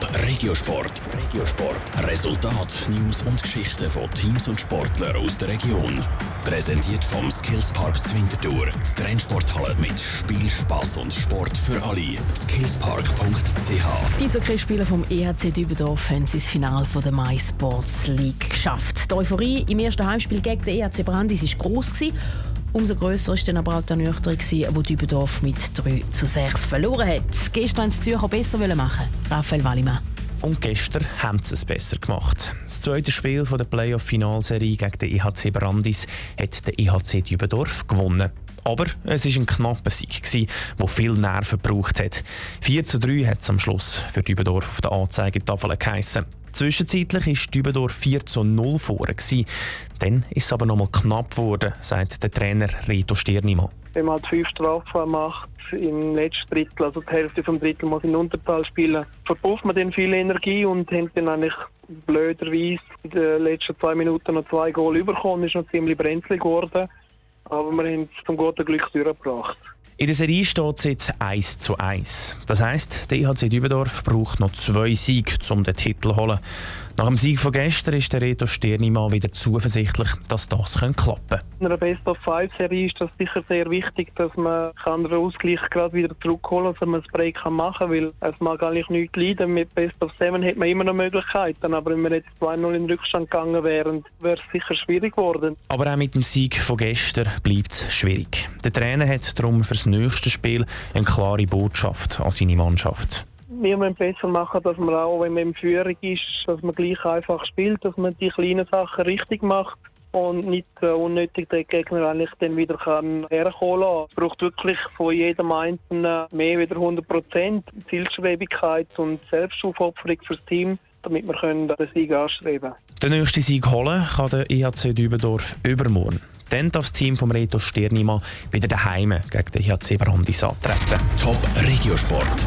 Top Regiosport. Regiosport. Resultat, News und Geschichten von Teams und Sportlern aus der Region. Präsentiert vom Skillspark Zwintertour. Die Trennsporthalle mit Spiel, Spass und Sport für alle. Skillspark.ch. Die Eishockeyspieler vom EHC Dübendorf haben das Finale der My Sports League geschafft. Die Euphorie im ersten Heimspiel gegen den EHC Brandis war gross. Umso grösser war dann aber auch die Ernüchterung, wo Dübendorf mit 3 zu 6 verloren hat. Gestern wollten die Zürcher besser machen. Raphael Wallimann. Und gestern haben sie es besser gemacht. Das zweite Spiel der Playoff-Finalserie gegen den EHC Brandis hat der EHC Dübendorf gewonnen. Aber es war ein knapper Sieg, der viel Nerven gebraucht hat. 4 zu 3 hat es am Schluss für Dübendorf auf der Anzeigetafel geheissen. Zwischenzeitlich war Dübendorf 4 zu 0 vor. Dann ist es aber noch mal knapp geworden, sagt der Trainer Rito Stirnimann. Wenn man halt fünf Strafen macht im letzten Drittel, also die Hälfte vom Drittel muss in Untertal spielen, verpufft man dann viel Energie und haben dann eigentlich blöderweise in den letzten zwei Minuten noch zwei Goal bekommen. Ist noch ziemlich brenzlig geworden, aber wir haben es zum guten Glück durchgebracht. In der Serie steht es jetzt 1 zu 1. Das heisst, der IHC Dübendorf braucht noch zwei Siege, um den Titel zu holen. Nach dem Sieg von gestern ist der Reto Stirnimann wieder zuversichtlich, dass das klappen könnte. In einer Best-of-Five-Serie ist das sicher sehr wichtig, dass man den Ausgleich gerade wieder zurückholen kann, dass man das Break machen kann, weil es mag eigentlich nichts leiden. Mit Best-of-Seven hat man immer noch Möglichkeiten, aber wenn wir jetzt 2-0 in den Rückstand gegangen wären, wäre es sicher schwierig geworden. Aber auch mit dem Sieg von gestern bleibt es schwierig. Der Trainer hat darum für das nächste Spiel eine klare Botschaft an seine Mannschaft wir müssen besser machen, dass man auch, wenn man in Führung ist, dass man gleich einfach spielt, dass man die kleinen Sachen richtig macht und nicht äh, unnötig den Gegner eigentlich dann wieder kann herholen. Es braucht wirklich von jedem Einzelnen mehr wieder 100 Prozent Zielstrebigkeit und Selbstaufopferung fürs Team, damit wir den Sieg anstreben können. Den nächsten Sieg holen kann der IHC Dübendorf übermorgen. Dann darf das Team vom Reto Stirnimann wieder daheim gegen den IHC Brandis antreten. Top Regiosport.